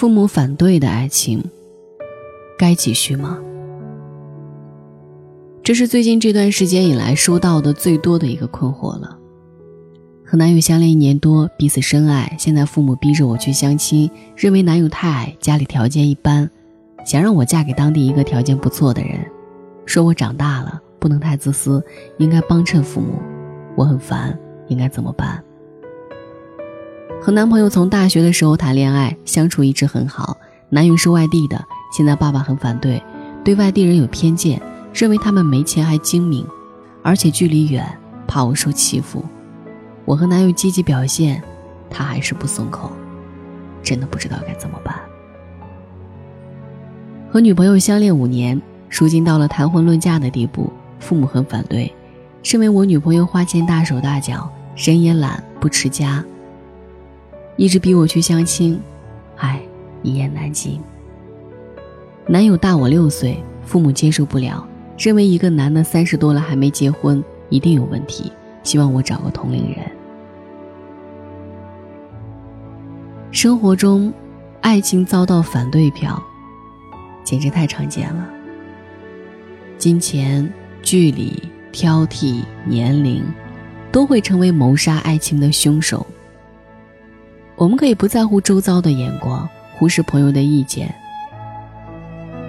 父母反对的爱情，该继续吗？这是最近这段时间以来收到的最多的一个困惑了。和男友相恋一年多，彼此深爱，现在父母逼着我去相亲，认为男友太矮，家里条件一般，想让我嫁给当地一个条件不错的人，说我长大了不能太自私，应该帮衬父母，我很烦，应该怎么办？和男朋友从大学的时候谈恋爱，相处一直很好，男友是外地的，现在爸爸很反对，对外地人有偏见，认为他们没钱还精明，而且距离远，怕我受欺负。我和男友积极表现，他还是不松口，真的不知道该怎么办。和女朋友相恋五年，如今到了谈婚论嫁的地步，父母很反对，认为我女朋友花钱大手大脚，人也懒，不持家。一直逼我去相亲，唉，一言难尽。男友大我六岁，父母接受不了，认为一个男的三十多了还没结婚，一定有问题，希望我找个同龄人。生活中，爱情遭到反对票，简直太常见了。金钱、距离、挑剔、年龄，都会成为谋杀爱情的凶手。我们可以不在乎周遭的眼光，忽视朋友的意见，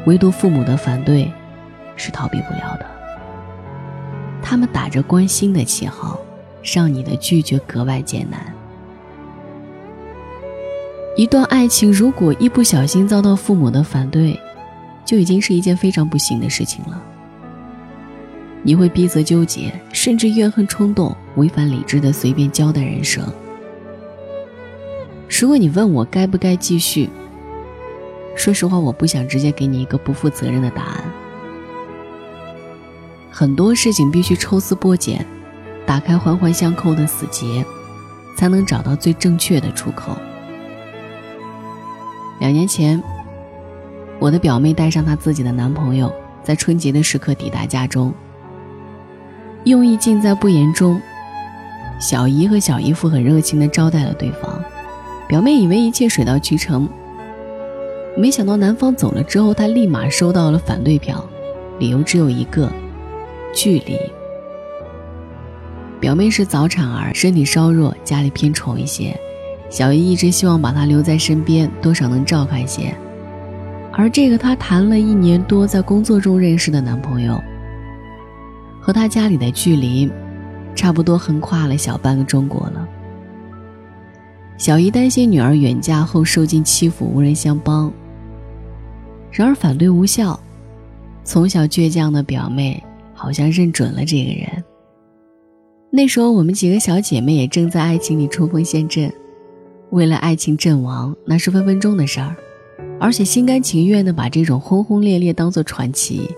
唯独父母的反对，是逃避不了的。他们打着关心的旗号，让你的拒绝格外艰难。一段爱情如果一不小心遭到父母的反对，就已经是一件非常不幸的事情了。你会逼责纠结，甚至怨恨冲动，违反理智的随便交代人生。如果你问我该不该继续，说实话，我不想直接给你一个不负责任的答案。很多事情必须抽丝剥茧，打开环环相扣的死结，才能找到最正确的出口。两年前，我的表妹带上她自己的男朋友，在春节的时刻抵达家中。用意尽在不言中，小姨和小姨夫很热情地招待了对方。表妹以为一切水到渠成，没想到男方走了之后，她立马收到了反对票，理由只有一个：距离。表妹是早产儿，身体稍弱，家里偏宠一些。小姨一直希望把她留在身边，多少能照看些。而这个她谈了一年多，在工作中认识的男朋友，和她家里的距离，差不多横跨了小半个中国了。小姨担心女儿远嫁后受尽欺负，无人相帮。然而反对无效，从小倔强的表妹好像认准了这个人。那时候我们几个小姐妹也正在爱情里冲锋陷阵。为了爱情阵亡，那是分分钟的事儿，而且心甘情愿地把这种轰轰烈烈当做传奇。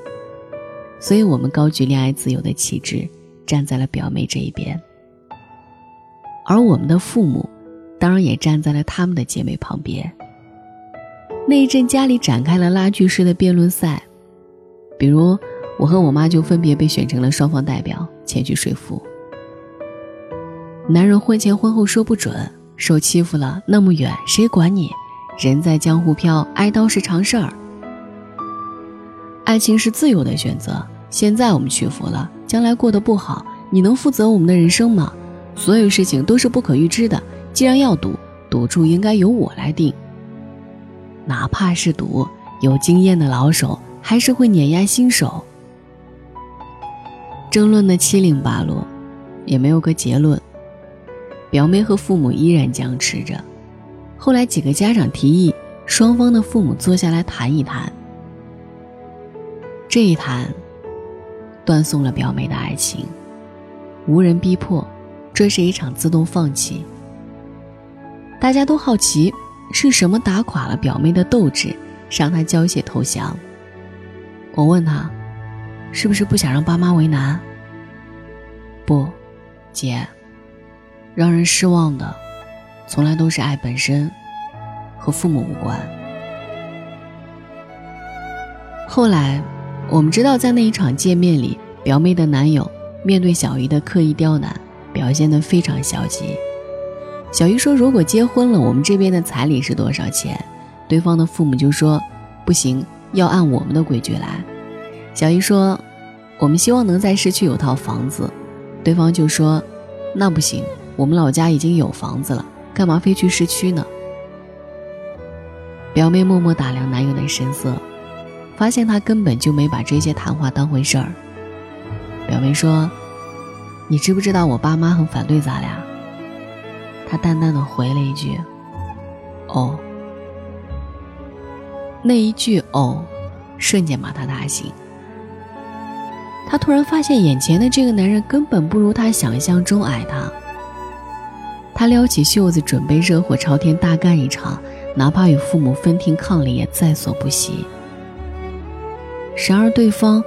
所以，我们高举恋爱自由的旗帜，站在了表妹这一边。而我们的父母，当然也站在了他们的姐妹旁边。那一阵，家里展开了拉锯式的辩论赛，比如我和我妈就分别被选成了双方代表，前去说服。男人婚前婚后说不准。受欺负了那么远，谁管你？人在江湖飘，挨刀是常事儿。爱情是自由的选择，现在我们屈服了，将来过得不好，你能负责我们的人生吗？所有事情都是不可预知的，既然要赌，赌注应该由我来定。哪怕是赌，有经验的老手还是会碾压新手。争论的七零八落，也没有个结论。表妹和父母依然僵持着，后来几个家长提议，双方的父母坐下来谈一谈。这一谈，断送了表妹的爱情，无人逼迫，这是一场自动放弃。大家都好奇，是什么打垮了表妹的斗志，让她缴械投降？我问她，是不是不想让爸妈为难？不，姐。让人失望的，从来都是爱本身，和父母无关。后来，我们知道，在那一场见面里，表妹的男友面对小姨的刻意刁难，表现得非常消极。小姨说：“如果结婚了，我们这边的彩礼是多少钱？对方的父母就说：“不行，要按我们的规矩来。”小姨说：“我们希望能在市区有套房子。”对方就说：“那不行，我们老家已经有房子了，干嘛非去市区呢？”表妹默默打量男友的神色，发现他根本就没把这些谈话当回事儿。表妹说：“你知不知道我爸妈很反对咱俩？”他淡淡的回了一句：“哦。”那一句“哦”，瞬间把他打醒。他突然发现，眼前的这个男人根本不如他想象中爱他。他撩起袖子，准备热火朝天大干一场，哪怕与父母分庭抗礼也在所不惜。然而，对方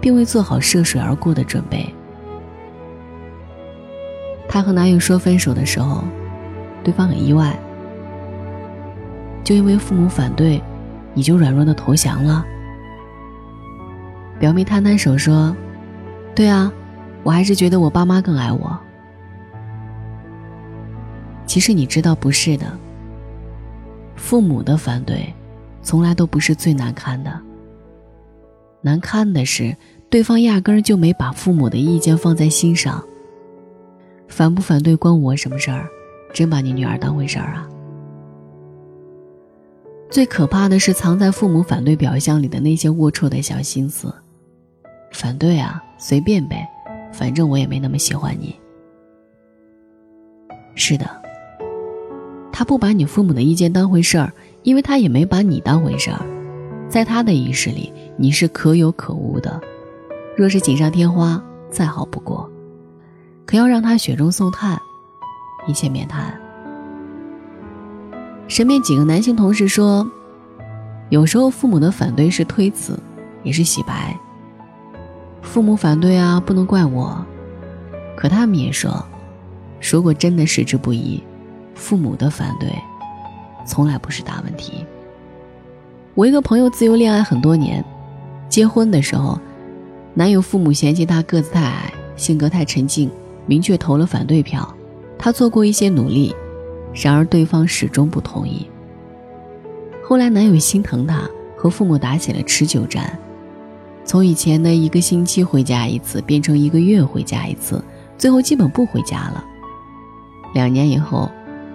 并未做好涉水而过的准备。她和男友说分手的时候，对方很意外，就因为父母反对，你就软弱的投降了。表妹摊摊手说：“对啊，我还是觉得我爸妈更爱我。其实你知道不是的，父母的反对，从来都不是最难堪的。难堪的是，对方压根儿就没把父母的意见放在心上。反不反对关我什么事儿？真把你女儿当回事儿啊？最可怕的是藏在父母反对表象里的那些龌龊的小心思。”反对啊，随便呗，反正我也没那么喜欢你。是的，他不把你父母的意见当回事儿，因为他也没把你当回事儿。在他的意识里，你是可有可无的，若是锦上添花，再好不过。可要让他雪中送炭，一切免谈。身边几个男性同事说，有时候父母的反对是推辞，也是洗白。父母反对啊，不能怪我。可他们也说，如果真的矢志不移，父母的反对，从来不是大问题。我一个朋友自由恋爱很多年，结婚的时候，男友父母嫌弃他个子太矮，性格太沉静，明确投了反对票。他做过一些努力，然而对方始终不同意。后来男友心疼她，和父母打起了持久战。从以前的一个星期回家一次，变成一个月回家一次，最后基本不回家了。两年以后，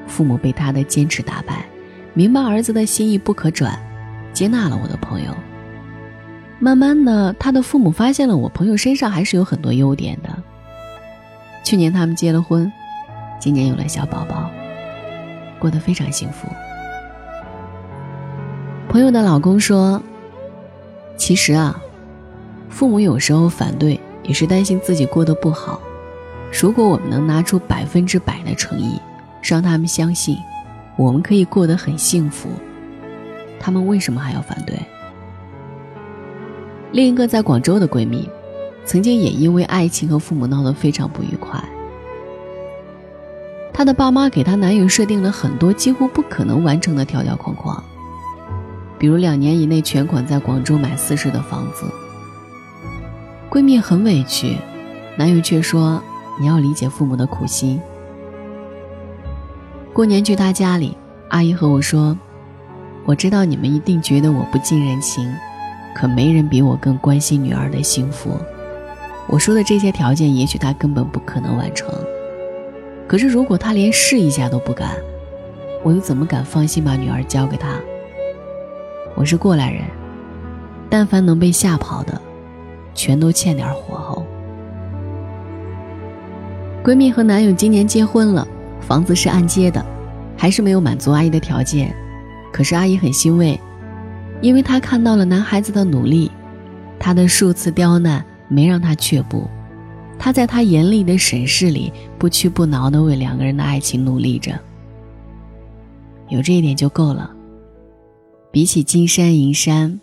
父母被他的坚持打败，明白儿子的心意不可转，接纳了我的朋友。慢慢的，他的父母发现了我朋友身上还是有很多优点的。去年他们结了婚，今年有了小宝宝，过得非常幸福。朋友的老公说：“其实啊。”父母有时候反对，也是担心自己过得不好。如果我们能拿出百分之百的诚意，让他们相信我们可以过得很幸福，他们为什么还要反对？另一个在广州的闺蜜，曾经也因为爱情和父母闹得非常不愉快。她的爸妈给她男友设定了很多几乎不可能完成的条条框框，比如两年以内全款在广州买四室的房子。闺蜜很委屈，男友却说：“你要理解父母的苦心。”过年去他家里，阿姨和我说：“我知道你们一定觉得我不近人情，可没人比我更关心女儿的幸福。我说的这些条件，也许他根本不可能完成。可是如果他连试一下都不敢，我又怎么敢放心把女儿交给他？我是过来人，但凡能被吓跑的。”全都欠点火候。闺蜜和男友今年结婚了，房子是按揭的，还是没有满足阿姨的条件。可是阿姨很欣慰，因为她看到了男孩子的努力，他的数次刁难没让他却步，他在他严厉的审视里不屈不挠地为两个人的爱情努力着。有这一点就够了。比起金山银山，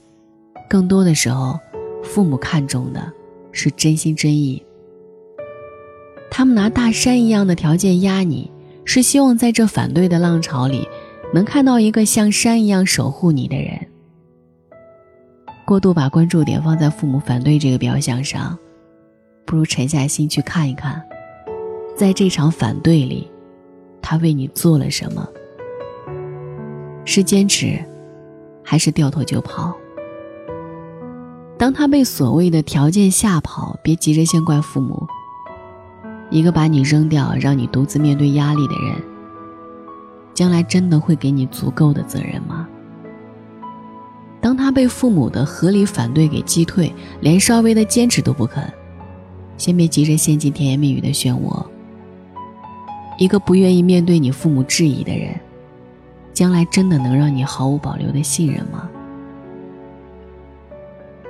更多的时候。父母看重的是真心真意，他们拿大山一样的条件压你，是希望在这反对的浪潮里，能看到一个像山一样守护你的人。过度把关注点放在父母反对这个表象上，不如沉下心去看一看，在这场反对里，他为你做了什么？是坚持，还是掉头就跑？当他被所谓的条件吓跑，别急着先怪父母。一个把你扔掉，让你独自面对压力的人，将来真的会给你足够的责任吗？当他被父母的合理反对给击退，连稍微的坚持都不肯，先别急着陷进甜言蜜语的漩涡。一个不愿意面对你父母质疑的人，将来真的能让你毫无保留的信任吗？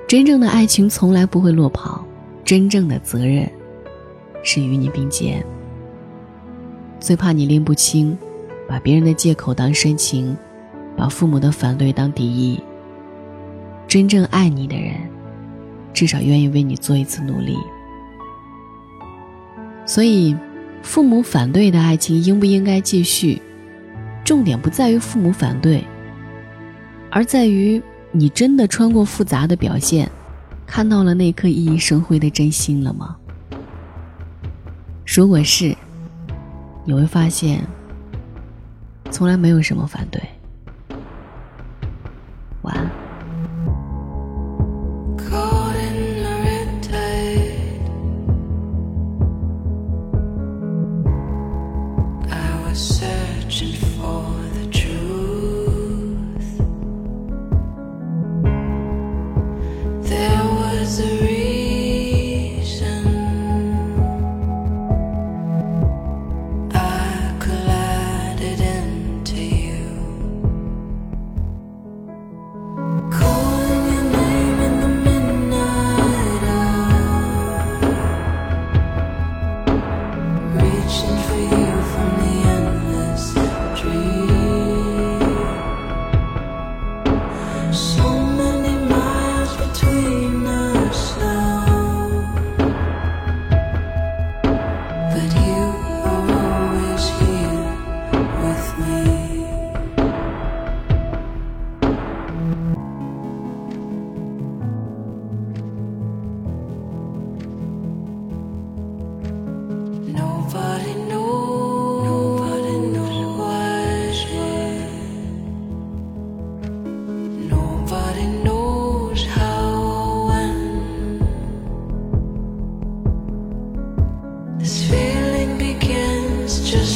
真正的爱情从来不会落跑，真正的责任是与你并肩。最怕你拎不清，把别人的借口当深情，把父母的反对当敌意。真正爱你的人，至少愿意为你做一次努力。所以。父母反对的爱情应不应该继续？重点不在于父母反对，而在于你真的穿过复杂的表现，看到了那颗熠熠生辉的真心了吗？如果是，你会发现，从来没有什么反对。